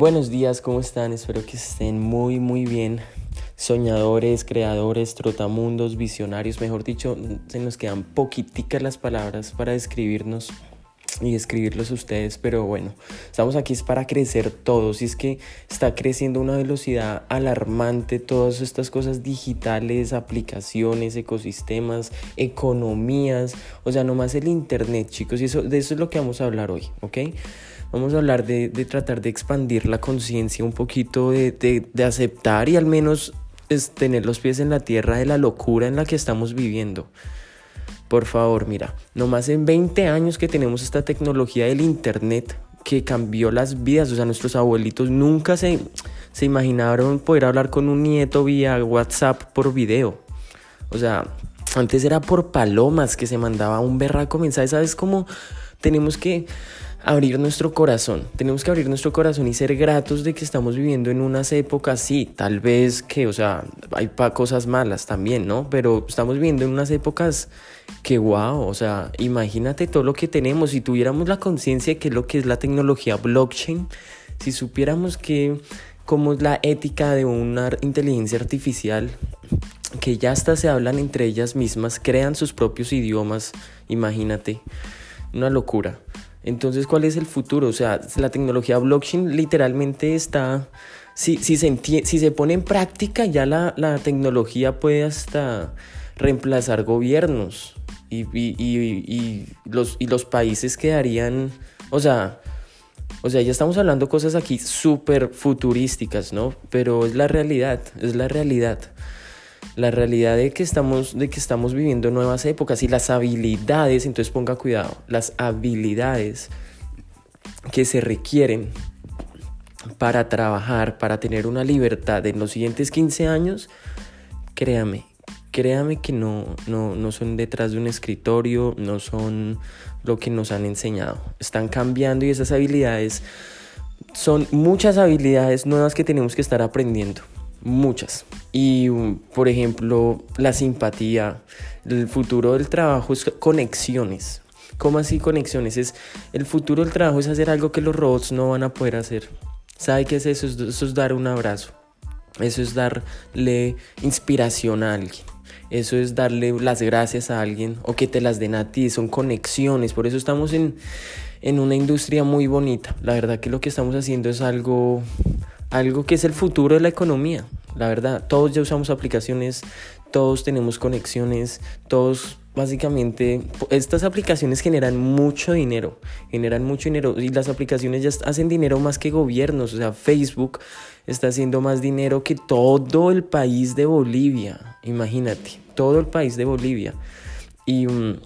Buenos días, ¿cómo están? Espero que estén muy, muy bien. Soñadores, creadores, trotamundos, visionarios, mejor dicho, se nos quedan poquiticas las palabras para describirnos y escribirlos ustedes, pero bueno, estamos aquí es para crecer todos y es que está creciendo a una velocidad alarmante todas estas cosas digitales, aplicaciones, ecosistemas, economías, o sea, nomás el internet, chicos, y eso, de eso es lo que vamos a hablar hoy, ¿ok? Vamos a hablar de, tratar de expandir la conciencia un poquito, de, de, aceptar y al menos es tener los pies en la tierra de la locura en la que estamos viviendo. Por favor, mira, nomás en 20 años que tenemos esta tecnología del Internet que cambió las vidas, o sea, nuestros abuelitos nunca se, se imaginaron poder hablar con un nieto vía WhatsApp por video. O sea, antes era por palomas que se mandaba un berraco mensaje, ¿sabes cómo tenemos que abrir nuestro corazón. Tenemos que abrir nuestro corazón y ser gratos de que estamos viviendo en unas épocas, sí, tal vez que, o sea, hay cosas malas también, ¿no? Pero estamos viviendo en unas épocas que, wow, o sea, imagínate todo lo que tenemos. Si tuviéramos la conciencia de qué es lo que es la tecnología blockchain, si supiéramos que cómo es la ética de una inteligencia artificial, que ya hasta se hablan entre ellas mismas, crean sus propios idiomas, imagínate, una locura. Entonces, ¿cuál es el futuro? O sea, la tecnología blockchain literalmente está, si, se, si se pone en práctica, ya la, la tecnología puede hasta reemplazar gobiernos y, y, y, los, y los países quedarían, o sea, o sea, ya estamos hablando cosas aquí súper futurísticas, ¿no? Pero es la realidad, es la realidad la realidad de que estamos, de que estamos viviendo nuevas épocas y las habilidades, entonces ponga cuidado, las habilidades que se requieren para trabajar, para tener una libertad en los siguientes 15 años, créame, créame que no, no, no son detrás de un escritorio, no son lo que nos han enseñado. Están cambiando y esas habilidades son muchas habilidades nuevas que tenemos que estar aprendiendo muchas. Y, por ejemplo, la simpatía, el futuro del trabajo es conexiones. ¿Cómo así conexiones? Es, el futuro del trabajo es hacer algo que los robots no van a poder hacer. ¿Sabe qué es eso? Eso es dar un abrazo. Eso es darle inspiración a alguien. Eso es darle las gracias a alguien o que te las den a ti. Son conexiones. Por eso estamos en, en una industria muy bonita. La verdad que lo que estamos haciendo es algo algo que es el futuro de la economía. La verdad, todos ya usamos aplicaciones, todos tenemos conexiones, todos básicamente estas aplicaciones generan mucho dinero, generan mucho dinero y las aplicaciones ya hacen dinero más que gobiernos, o sea, Facebook está haciendo más dinero que todo el país de Bolivia, imagínate, todo el país de Bolivia. Y mm,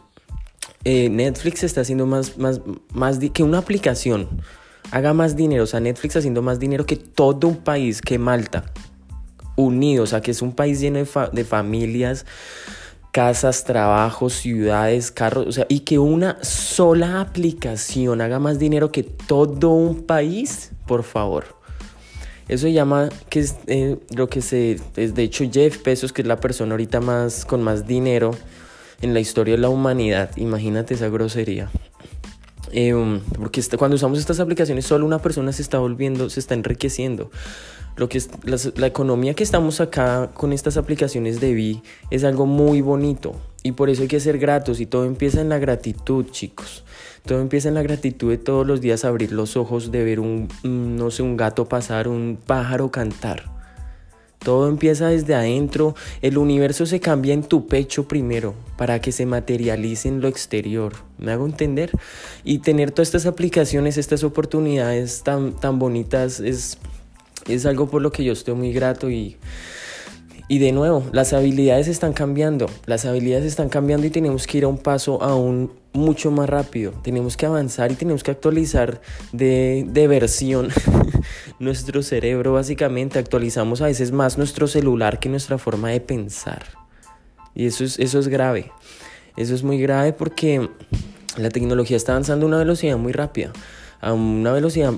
eh, Netflix está haciendo más, más, más que una aplicación haga más dinero, o sea, Netflix haciendo más dinero que todo un país, que Malta, unido, o sea, que es un país lleno de, de familias, casas, trabajos, ciudades, carros, o sea, y que una sola aplicación haga más dinero que todo un país, por favor. Eso se llama que es eh, lo que se es de hecho Jeff Bezos que es la persona ahorita más con más dinero en la historia de la humanidad. Imagínate esa grosería. Em, porque cuando usamos estas aplicaciones solo una persona se está volviendo, se está enriqueciendo. Lo que es, la, economía que estamos acá con estas aplicaciones de Vi es algo muy bonito y por eso hay que ser gratos y todo empieza en la gratitud, chicos. Todo empieza en la gratitud de todos los días abrir los ojos, de ver un, no sé, un gato pasar, un pájaro cantar. Todo empieza desde adentro, el universo se cambia en tu pecho primero para que se materialice en lo exterior. ¿Me hago entender? Y tener todas estas aplicaciones, estas oportunidades tan, tan bonitas es, es algo por lo que yo estoy muy grato y, y de nuevo, las habilidades están cambiando, las habilidades están cambiando y tenemos que ir a un paso aún mucho más rápido. Tenemos que avanzar y tenemos que actualizar de, de versión nuestro cerebro. Básicamente actualizamos a veces más nuestro celular que nuestra forma de pensar. Y eso es, eso es grave. Eso es muy grave porque la tecnología está avanzando a una velocidad muy rápida, a una velocidad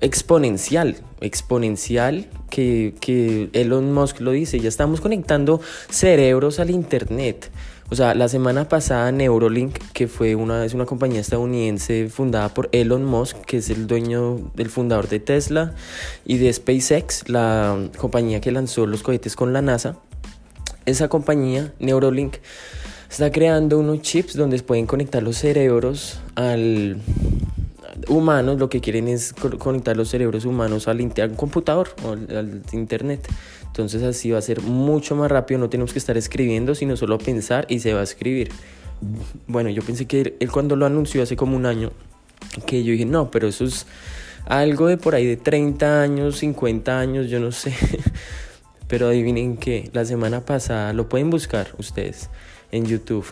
exponencial, exponencial que, que Elon Musk lo dice, ya estamos conectando cerebros al Internet. O sea, la semana pasada Neurolink, que fue una, es una compañía estadounidense fundada por Elon Musk, que es el dueño, del fundador de Tesla, y de SpaceX, la compañía que lanzó los cohetes con la NASA. Esa compañía, Neurolink, está creando unos chips donde pueden conectar los cerebros al humanos lo que quieren es conectar los cerebros humanos al, computador o al, internet. Entonces así va a ser mucho más rápido, no tenemos que estar escribiendo, sino solo pensar y se va a escribir. Bueno, yo pensé que él, cuando lo anunció hace como un año, que yo dije, no, pero eso es algo de por ahí de 30 años, 50 años, yo no sé. pero adivinen que la semana pasada, lo pueden buscar ustedes en YouTube.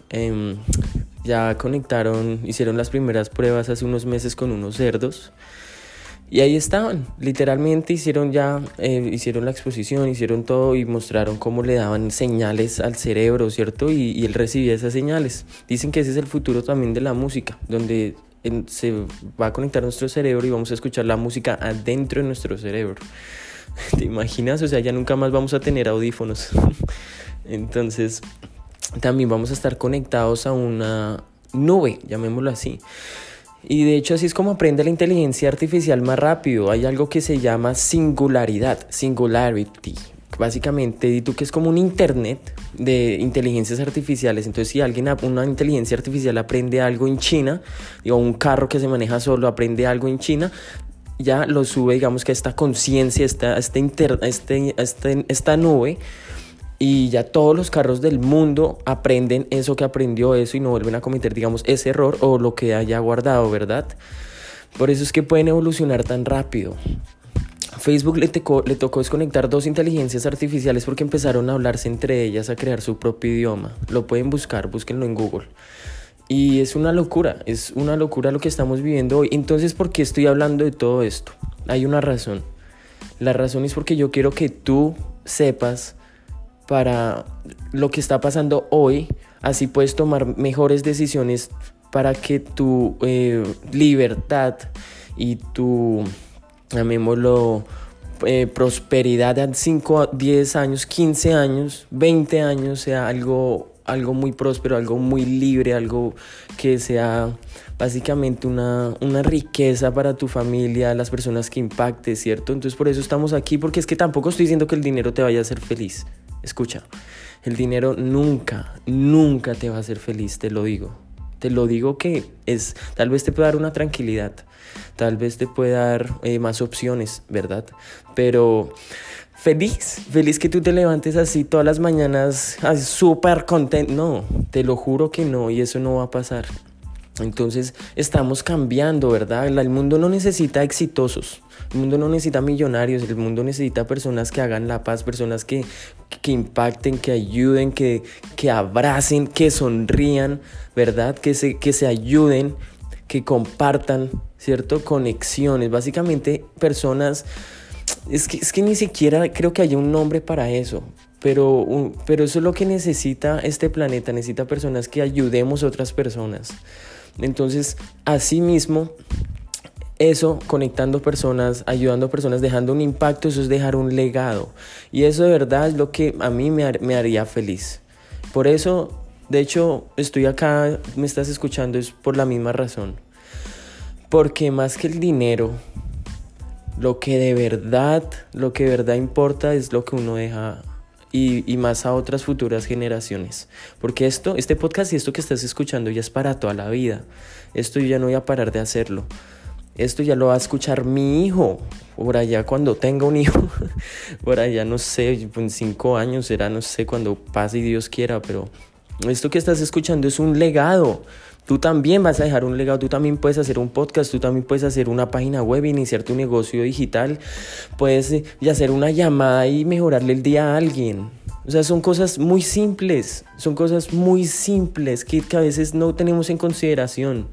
Ya conectaron, hicieron las primeras pruebas hace unos meses con unos cerdos. Y ahí estaban, literalmente hicieron ya, eh, hicieron la exposición, hicieron todo y mostraron cómo le daban señales al cerebro, ¿cierto? Y, él recibía esas señales. Dicen que ese es el futuro también de la música, donde se va a conectar nuestro cerebro y vamos a escuchar la música adentro de nuestro cerebro. ¿Te imaginas? O sea, ya nunca más vamos a tener audífonos. Entonces, también vamos a estar conectados a una nube, llamémoslo así. Y de hecho así es como aprende la inteligencia artificial más rápido. Hay algo que se llama singularidad, singularity. Básicamente, tú que es como un internet de inteligencias artificiales. Entonces, si alguien, una inteligencia artificial aprende algo en China, digo, un carro que se maneja solo aprende algo en China, ya lo sube, digamos que esta conciencia, esta, esta, este, este, esta nube y ya todos los carros del mundo aprenden eso que aprendió eso y no vuelven a cometer, digamos, ese error o lo que haya guardado, ¿verdad? Por eso es que pueden evolucionar tan rápido. Facebook le, le tocó desconectar dos inteligencias artificiales porque empezaron a hablarse entre ellas, a crear su propio idioma. Lo pueden buscar, búsquenlo en Google. Y es una locura, es una locura lo que estamos viviendo hoy. Entonces, ¿por qué estoy hablando de todo esto? Hay una razón. La razón es porque yo quiero que tú sepas para lo que está pasando hoy, así puedes tomar mejores decisiones para que tu eh, libertad y tu, llamémoslo, eh, prosperidad de 5, 10 años, 15 años, 20 años sea algo, algo muy próspero, algo muy libre, algo que sea básicamente una, una riqueza para tu familia, las personas que impacte, ¿cierto? Entonces por eso estamos aquí, porque es que tampoco estoy diciendo que el dinero te vaya a hacer feliz. Escucha, el dinero nunca, nunca te va a hacer feliz, te lo digo. Te lo digo que es, tal vez te puede dar una tranquilidad, tal vez te puede dar eh, más opciones, ¿verdad? Pero feliz, feliz que tú te levantes así todas las mañanas, súper contento. No, te lo juro que no, y eso no va a pasar. Entonces estamos cambiando, ¿verdad? El mundo no necesita exitosos, el mundo no necesita millonarios, el mundo necesita personas que hagan la paz, personas que, que impacten, que ayuden, que, que abracen, que sonrían, ¿verdad? Que se, que se ayuden, que compartan, ¿cierto? Conexiones, básicamente personas... Es que, es que ni siquiera creo que haya un nombre para eso, pero, pero eso es lo que necesita este planeta, necesita personas que ayudemos a otras personas. Entonces, mismo eso, conectando personas, ayudando a personas, dejando un impacto, eso es dejar un legado. Y eso de verdad es lo que a mí me, me haría feliz. Por eso, de hecho, estoy acá, me estás escuchando, es por la misma razón. Porque más que el dinero, lo que de verdad, lo que de verdad importa es lo que uno deja y, más a otras futuras generaciones. Porque esto, este podcast y esto que estás escuchando ya es para toda la vida. Esto yo ya no voy a parar de hacerlo. Esto ya lo va a escuchar mi hijo, por allá cuando tenga un hijo, por allá no sé, en cinco años será, no sé, cuando pase y Dios quiera, pero esto que estás escuchando es un legado. Tú también vas a dejar un legado, tú también puedes hacer un podcast, tú también puedes hacer una página web, iniciar tu negocio digital, puedes eh, hacer una llamada y mejorarle el día a alguien. O sea, son cosas muy simples, son cosas muy simples que, a veces no tenemos en consideración.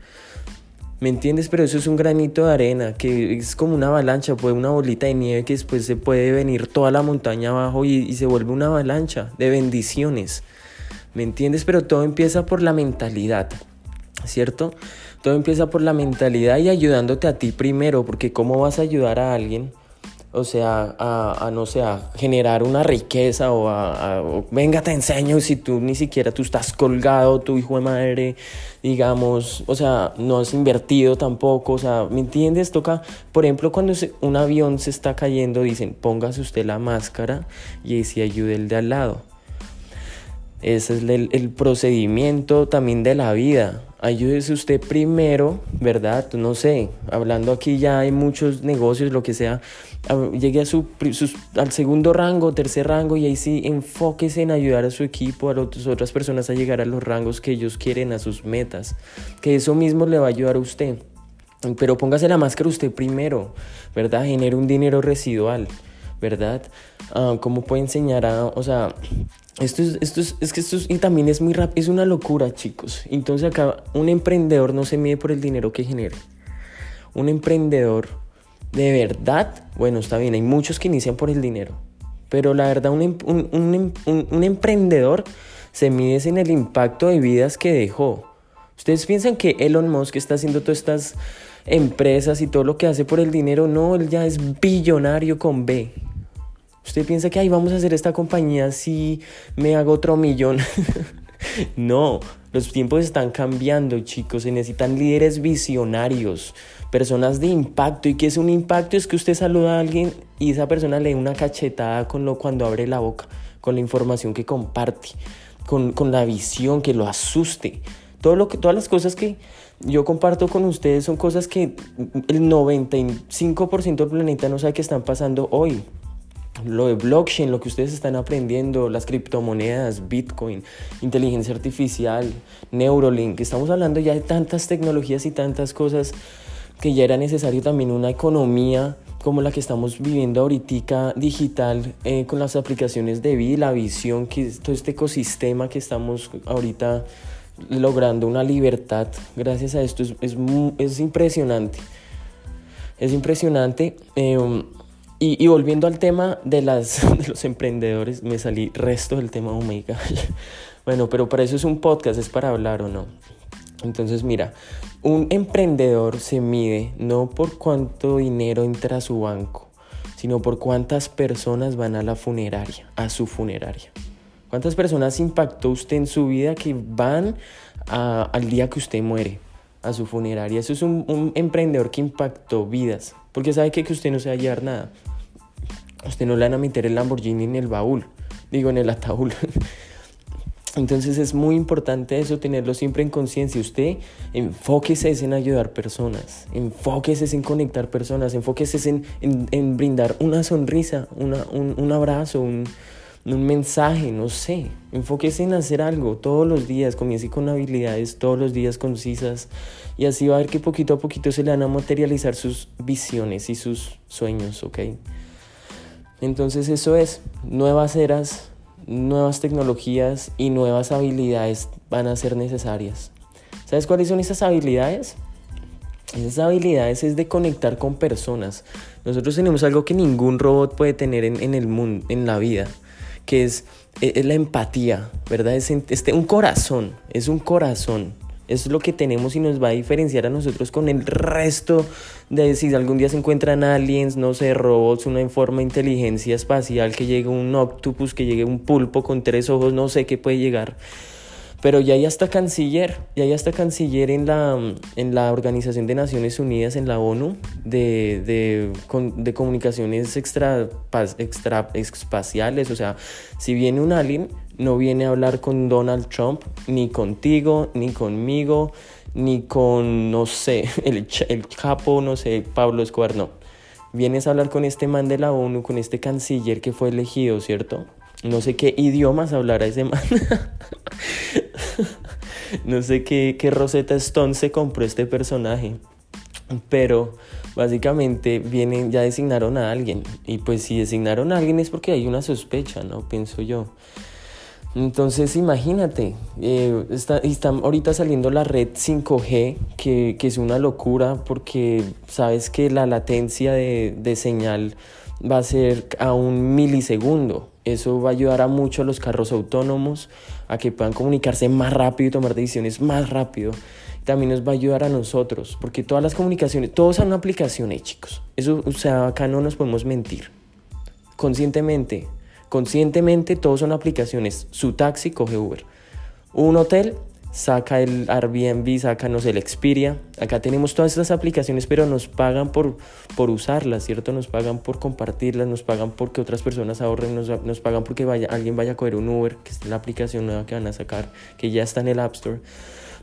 ¿Me entiendes? Pero eso es un granito de arena, que es como una avalancha, puede una bolita de nieve que después se puede venir toda la montaña abajo y, y se vuelve una avalancha de bendiciones. ¿Me entiendes? Pero todo empieza por la mentalidad. ¿cierto? Todo empieza por la mentalidad y ayudándote a ti primero, porque ¿cómo vas a ayudar a alguien o sea, a, no sé, a generar una riqueza o a, venga, te enseño si tú ni siquiera tú estás colgado, tu hijo de madre, digamos, o sea, no has invertido tampoco, o sea, ¿me entiendes? Toca, por ejemplo, cuando un avión se está cayendo, dicen, póngase usted la máscara y si ayude el de al lado. Ese es el, el procedimiento también de la vida ayúdese usted primero, ¿verdad? No sé, hablando aquí ya hay muchos negocios, lo que sea, llegue a su, al segundo rango, tercer rango y ahí sí enfóquese en ayudar a su equipo, a otras personas a llegar a los rangos que ellos quieren, a sus metas, que eso mismo le va a ayudar a usted. Pero póngase la máscara usted primero, ¿verdad? Genere un dinero residual, ¿verdad? Ah, ¿Cómo puede enseñar a, o sea, esto es, esto es, es que esto es, y también es muy rápido, es una locura, chicos. Entonces acá un emprendedor no se mide por el dinero que genere. Un emprendedor de verdad, bueno, está bien, hay muchos que inician por el dinero, pero la verdad un, em, un, un, un emprendedor se mide en el impacto de vidas que dejó. Ustedes piensan que Elon Musk está haciendo todas estas empresas y todo lo que hace por el dinero, no, él ya es billonario con B. Usted piensa que ahí vamos a hacer esta compañía si me hago otro millón. no, los tiempos están cambiando, chicos. Se necesitan líderes visionarios, personas de impacto. ¿Y qué es un impacto? Es que usted saluda a alguien y esa persona le da una cachetada con lo cuando abre la boca, con la información que comparte, con, con la visión que lo asuste. Todo lo que, todas las cosas que yo comparto con ustedes son cosas que el 95% del planeta no sabe que están pasando hoy lo de blockchain, lo que ustedes están aprendiendo, las criptomonedas, Bitcoin, inteligencia artificial, Neurolink, estamos hablando ya de tantas tecnologías y tantas cosas que ya era necesario también una economía como la que estamos viviendo ahorita digital eh, con las aplicaciones de vida, la visión, que todo este ecosistema que estamos ahorita logrando una libertad gracias a esto es, es, es impresionante. Es impresionante. Eh, y, volviendo al tema de, las, de los emprendedores, me salí resto del tema, oh my Bueno, pero para eso es un podcast, es para hablar o no. Entonces, mira, un emprendedor se mide no por cuánto dinero entra a su banco, sino por cuántas personas van a la funeraria, a su funeraria. ¿Cuántas personas impactó usted en su vida que van al día que usted muere, a su funeraria? Eso es un, un emprendedor que impactó vidas, porque sabe que, que usted no se va a llevar nada usted no le van a meter el Lamborghini en el baúl, digo en el ataúd. Entonces es muy importante eso, tenerlo siempre en conciencia. Usted enfóquese en ayudar personas, enfóquese en conectar personas, enfóquese en, en, brindar una sonrisa, una, un, un, abrazo, un, un, mensaje, no sé. Enfóquese en hacer algo todos los días, comience con habilidades todos los días concisas y así va a ver que poquito a poquito se le van a materializar sus visiones y sus sueños, ¿ok? Entonces eso es, nuevas eras, nuevas tecnologías y nuevas habilidades van a ser necesarias. ¿Sabes cuáles son esas habilidades? Esas habilidades es de conectar con personas. Nosotros tenemos algo que ningún robot puede tener en, el mundo, en la vida, que es, e, la empatía, ¿verdad? Es un corazón, es un corazón. Es lo que tenemos y nos va a diferenciar a nosotros con el resto de si algún día se encuentran aliens, no sé, robots, una forma de inteligencia espacial, que llegue un octopus, que llegue un pulpo con tres ojos, no sé qué puede llegar. Pero ya hay hasta canciller, ya hay hasta canciller en la, en la Organización de Naciones Unidas, en la ONU, de, de, comunicaciones extra, extra espaciales. O sea, si viene un alien, no viene a hablar con Donald Trump, ni contigo, ni conmigo, ni con, no sé, el, el capo, no sé, Pablo Escobar, no. Vienes a hablar con este man de la ONU, con este canciller que fue elegido, ¿cierto? No sé qué idiomas hablará ese man. no sé qué, qué Rosetta Stone se compró este personaje. Pero básicamente vienen, ya designaron a alguien. Y pues si designaron a alguien es porque hay una sospecha, ¿no? Pienso yo. Entonces imagínate, eh, está, está, ahorita saliendo la red 5G, que, que, es una locura porque sabes que la latencia de, de señal va a ser a un milisegundo. Eso va a ayudar a mucho a los carros autónomos, a que puedan comunicarse más rápido y tomar decisiones más rápido. También nos va a ayudar a nosotros, porque todas las comunicaciones, todos son aplicaciones, chicos. Eso, o sea, acá no nos podemos mentir. Conscientemente, conscientemente todos son aplicaciones. Su taxi coge Uber. Un hotel saca el Airbnb, saca, no sé, el Xperia. Acá tenemos todas estas aplicaciones, pero nos pagan por, por usarlas, ¿cierto? Nos pagan por compartirlas, nos pagan porque otras personas ahorren, nos, nos pagan porque vaya, alguien vaya a coger un Uber, que es la aplicación nueva que van a sacar, que ya está en el App Store.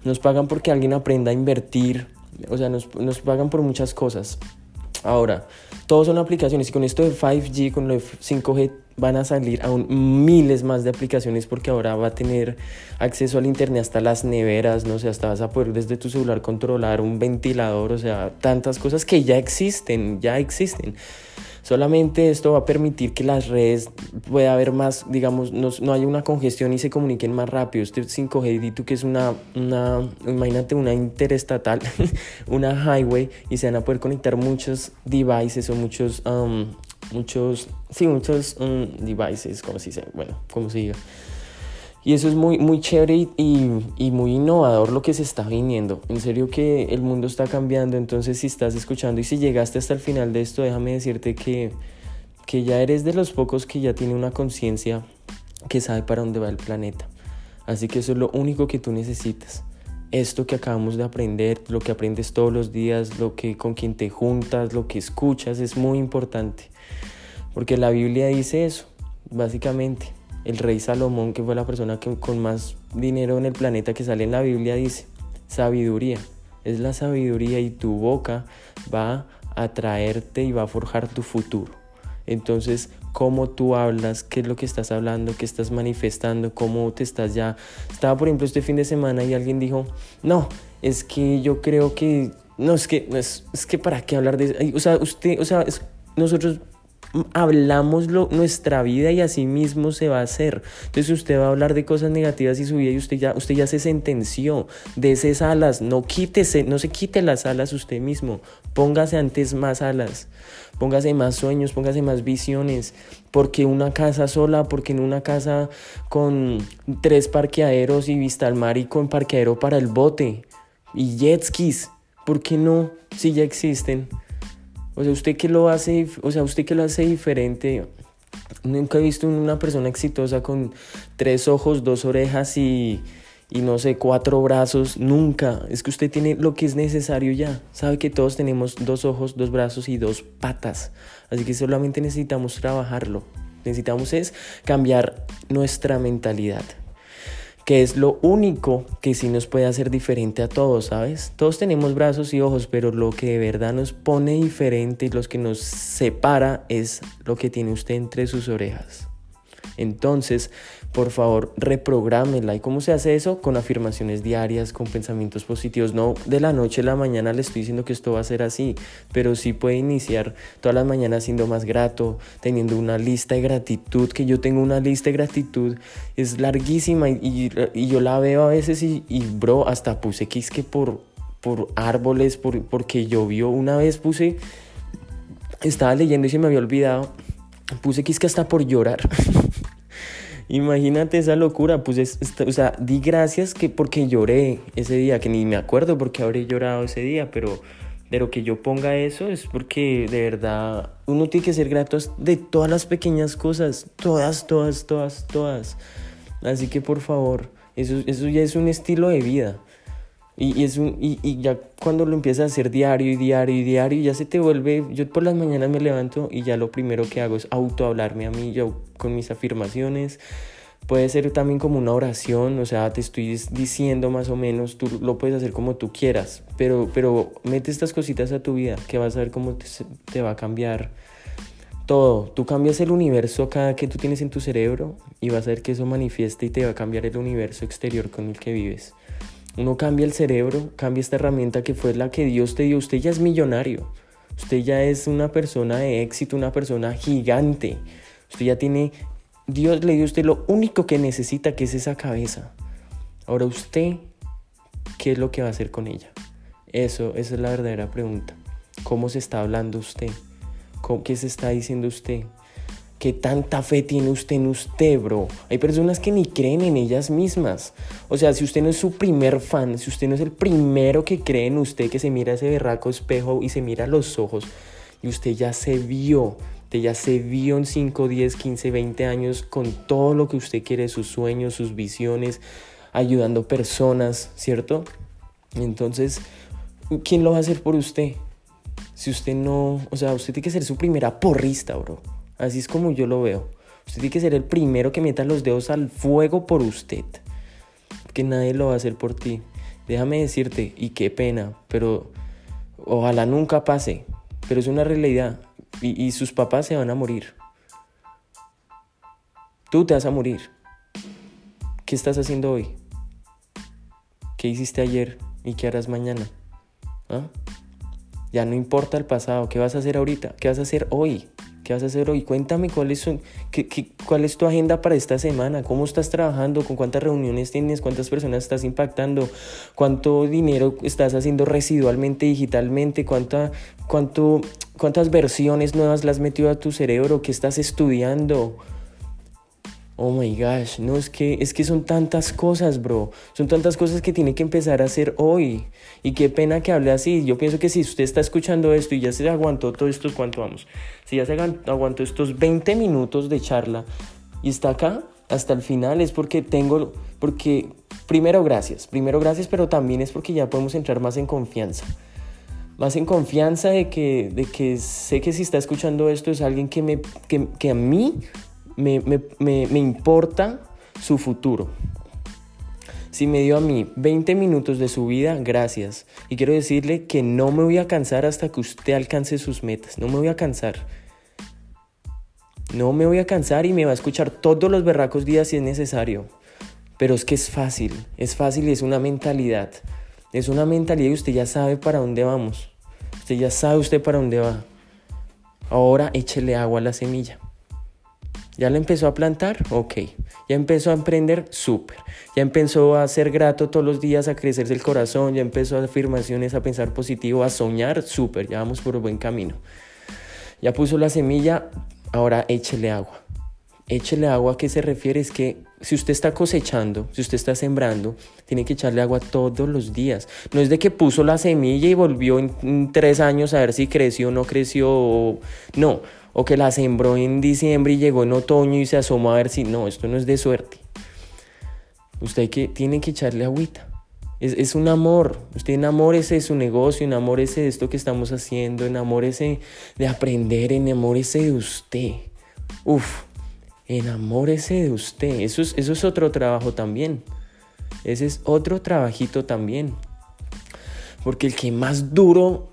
Nos pagan porque alguien aprenda a invertir, o sea, nos, nos pagan por muchas cosas. Ahora, todos son aplicaciones y con esto de 5G, con lo de 5G, van a salir aún miles más de aplicaciones porque ahora va a tener acceso al internet hasta las neveras, no sé, hasta vas a poder desde tu celular controlar un ventilador, o sea, tantas cosas que ya existen, ya existen. Solamente esto va a permitir que las redes pueda haber más, digamos, no, no haya una congestión y se comuniquen más rápido. Este 5G, tú que es una, una, imagínate una interestatal, una highway, y se van a poder conectar muchos devices o muchos, um, muchos, sí, muchos um, devices, como se dice, bueno, como se diga. Y eso es muy, muy chévere y, y, muy innovador lo que se está viniendo. En serio que el mundo está cambiando, entonces si estás escuchando y si llegaste hasta el final de esto, déjame decirte que, que ya eres de los pocos que ya tiene una conciencia que sabe para dónde va el planeta. Así que eso es lo único que tú necesitas. Esto que acabamos de aprender, lo que aprendes todos los días, lo que con quien te juntas, lo que escuchas, es muy importante. Porque la Biblia dice eso, básicamente el rey Salomón, que fue la persona que, con más dinero en el planeta que sale en la Biblia, dice, sabiduría, es la sabiduría y tu boca va a traerte y va a forjar tu futuro. Entonces, cómo tú hablas, qué es lo que estás hablando, qué estás manifestando, cómo te estás ya... Estaba, por ejemplo, este fin de semana y alguien dijo, no, es que yo creo que... No, es que, es, es que para qué hablar de... O sea, usted, o sea, nosotros hablamos nuestra vida y así mismo se va a hacer. Entonces usted va a hablar de cosas negativas y su vida y usted ya, usted ya se sentenció de esas alas. No quítese, no se quite las alas usted mismo. Póngase antes más alas. Póngase más sueños, póngase más visiones. Porque una casa sola, porque en una casa con tres parqueaderos y vista al mar y con parqueadero para el bote y jet skis. ¿Por qué no? Si ya existen. O sea, usted que lo hace, o sea, usted que lo hace diferente. Nunca he visto una persona exitosa con tres ojos, dos orejas y, y no sé, cuatro brazos. Nunca. Es que usted tiene lo que es necesario ya. Sabe que todos tenemos dos ojos, dos brazos y dos patas. Así que solamente necesitamos trabajarlo. Necesitamos es cambiar nuestra mentalidad que es lo único que sí nos puede hacer diferente a todos, ¿sabes? Todos tenemos brazos y ojos, pero lo que de verdad nos pone diferente y lo que nos separa es lo que tiene usted entre sus orejas. Entonces, por favor, reprográmela. ¿Y cómo se hace eso? Con afirmaciones diarias, con pensamientos positivos. No de la noche a la mañana le estoy diciendo que esto va a ser así, pero sí puede iniciar todas las mañanas siendo más grato, teniendo una lista de gratitud, que yo tengo una lista de gratitud, es larguísima y, yo la veo a veces y, bro, hasta puse quisque por, por árboles, por, porque llovió. Una vez puse, estaba leyendo y se me había olvidado, puse quisque hasta por llorar. Imagínate esa locura, pues, o sea, di gracias que porque lloré ese día, que ni me acuerdo porque habré llorado ese día, pero, pero que yo ponga eso es porque de verdad uno tiene que ser grato de todas las pequeñas cosas, todas, todas, todas, todas. Así que por favor, eso, eso ya es un estilo de vida. Y, es un, y, y, ya cuando lo empiezas a hacer diario y diario y diario, ya se te vuelve, yo por las mañanas me levanto y ya lo primero que hago es autohablarme a mí, yo con mis afirmaciones. Puede ser también como una oración, o sea, te estoy diciendo más o menos, tú lo puedes hacer como tú quieras, pero, pero mete estas cositas a tu vida, que vas a ver cómo te, te va a cambiar todo. Tú cambias el universo cada que tú tienes en tu cerebro y vas a ver que eso manifiesta y te va a cambiar el universo exterior con el que vives. Uno cambia el cerebro, cambia esta herramienta que fue la que Dios te dio. Usted ya es millonario. Usted ya es una persona de éxito, una persona gigante. Usted ya tiene, Dios le dio a usted lo único que necesita, que es esa cabeza. Ahora usted, ¿qué es lo que va a hacer con ella? Eso, esa es la verdadera pregunta. ¿Cómo se está hablando usted? ¿Qué se está diciendo usted? ¿Qué tanta fe tiene usted en usted, bro? Hay personas que ni creen en ellas mismas. O sea, si usted no es su primer fan, si usted no es el primero que cree en usted, que se mira ese berraco espejo y se mira los ojos, y usted ya se vio, usted ya se vio en 5, 10, 15, 20 años con todo lo que usted quiere, sus sueños, sus visiones, ayudando personas, ¿cierto? Entonces, ¿quién lo va a hacer por usted? Si usted no, o sea, usted tiene que ser su primera porrista, bro. Así es como yo lo veo. Usted tiene que ser el primero que meta los dedos al fuego por usted. Que nadie lo va a hacer por ti. Déjame decirte, y qué pena, pero ojalá nunca pase. Pero es una realidad. Y, sus papás se van a morir. Tú te vas a morir. ¿Qué estás haciendo hoy? ¿Qué hiciste ayer y qué harás mañana? ¿Ah? Ya no importa el pasado. ¿Qué vas a hacer ahorita? ¿Qué vas a hacer hoy? ¿Qué vas a hacer hoy? Cuéntame cuál es, qué, cuál es tu agenda para esta semana, cómo estás trabajando, con cuántas reuniones tienes, cuántas personas estás impactando, cuánto dinero estás haciendo residualmente, digitalmente, cuánta, cuánto, cuántas versiones nuevas le has metido a tu cerebro, qué estás estudiando. Oh my gosh, no, es que, es que son tantas cosas, bro. Son tantas cosas que tiene que empezar a hacer hoy. Y qué pena que hable así. Yo pienso que si usted está escuchando esto y ya se aguantó todo esto, ¿cuánto vamos? Si ya se aguantó estos 20 minutos de charla y está acá hasta el final, es porque tengo, porque primero gracias, primero gracias, pero también es porque ya podemos entrar más en confianza. Más en confianza de que, de que sé que si está escuchando esto es alguien que, me, que, que a mí me, me, me, me importa su futuro. Si me dio a mí 20 minutos de su vida, gracias. Y quiero decirle que no me voy a cansar hasta que usted alcance sus metas. No me voy a cansar. No me voy a cansar y me va a escuchar todos los berracos días si es necesario. Pero es que es fácil. Es fácil y es una mentalidad. Es una mentalidad y usted ya sabe para dónde vamos. Usted ya sabe usted para dónde va. Ahora échele agua a la semilla. ¿Ya la empezó a plantar? Ok. ¿Ya empezó a emprender? Súper. ¿Ya empezó a ser grato todos los días, a crecerse el corazón? ¿Ya empezó a afirmaciones, a pensar positivo, a soñar? Súper. Ya vamos por buen camino. Ya puso la semilla, ahora échele agua. Échele agua, ¿a qué se refiere? Es que si usted está cosechando, si usted está sembrando, tiene que echarle agua todos los días. No es de que puso la semilla y volvió en, tres años a ver si creció o no creció. No, o que la sembró en diciembre y llegó en otoño y se asomó a ver si no, esto no es de suerte. Usted que, tiene que echarle agüita. Es, es, un amor. Usted enamórese de su negocio, enamórese de esto que estamos haciendo, enamórese de aprender, enamórese de usted. Uf, enamórese de usted. Eso es, eso es otro trabajo también. Ese es otro trabajito también. Porque el que más duro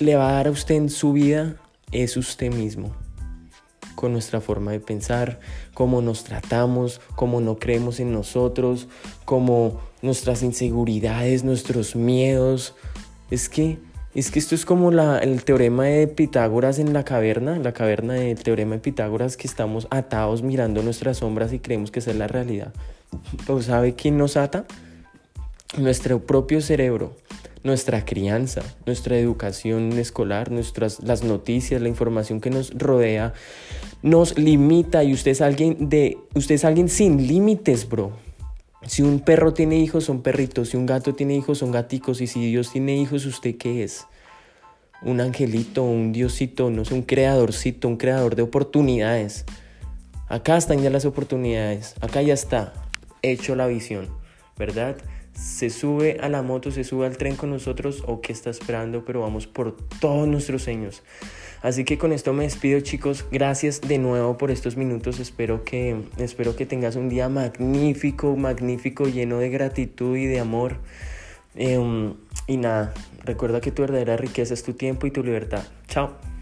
le va a dar a usted en su vida es usted mismo con nuestra forma de pensar, cómo nos tratamos, cómo no creemos en nosotros, cómo nuestras inseguridades, nuestros miedos. Es que, es que esto es como la, el teorema de Pitágoras en la caverna, la caverna del teorema de Pitágoras que estamos atados mirando nuestras sombras y creemos que es la realidad. Pero ¿sabe quién nos ata? Nuestro propio cerebro nuestra crianza, nuestra educación escolar, nuestras, las noticias, la información que nos rodea, nos limita y usted es alguien de, usted es alguien sin límites, bro. Si un perro tiene hijos, son perritos. Si un gato tiene hijos, son gaticos. Y si Dios tiene hijos, ¿usted qué es? Un angelito, un diosito, no sé, un creadorcito, un creador de oportunidades. Acá están ya las oportunidades. Acá ya está hecho la visión, ¿verdad? Se sube a la moto, se sube al tren con nosotros o qué está esperando, pero vamos por todos nuestros sueños. Así que con esto me despido chicos, gracias de nuevo por estos minutos, espero que, espero que tengas un día magnífico, magnífico, lleno de gratitud y de amor. Em, y nada, recuerda que tu verdadera riqueza es tu tiempo y tu libertad. Chao.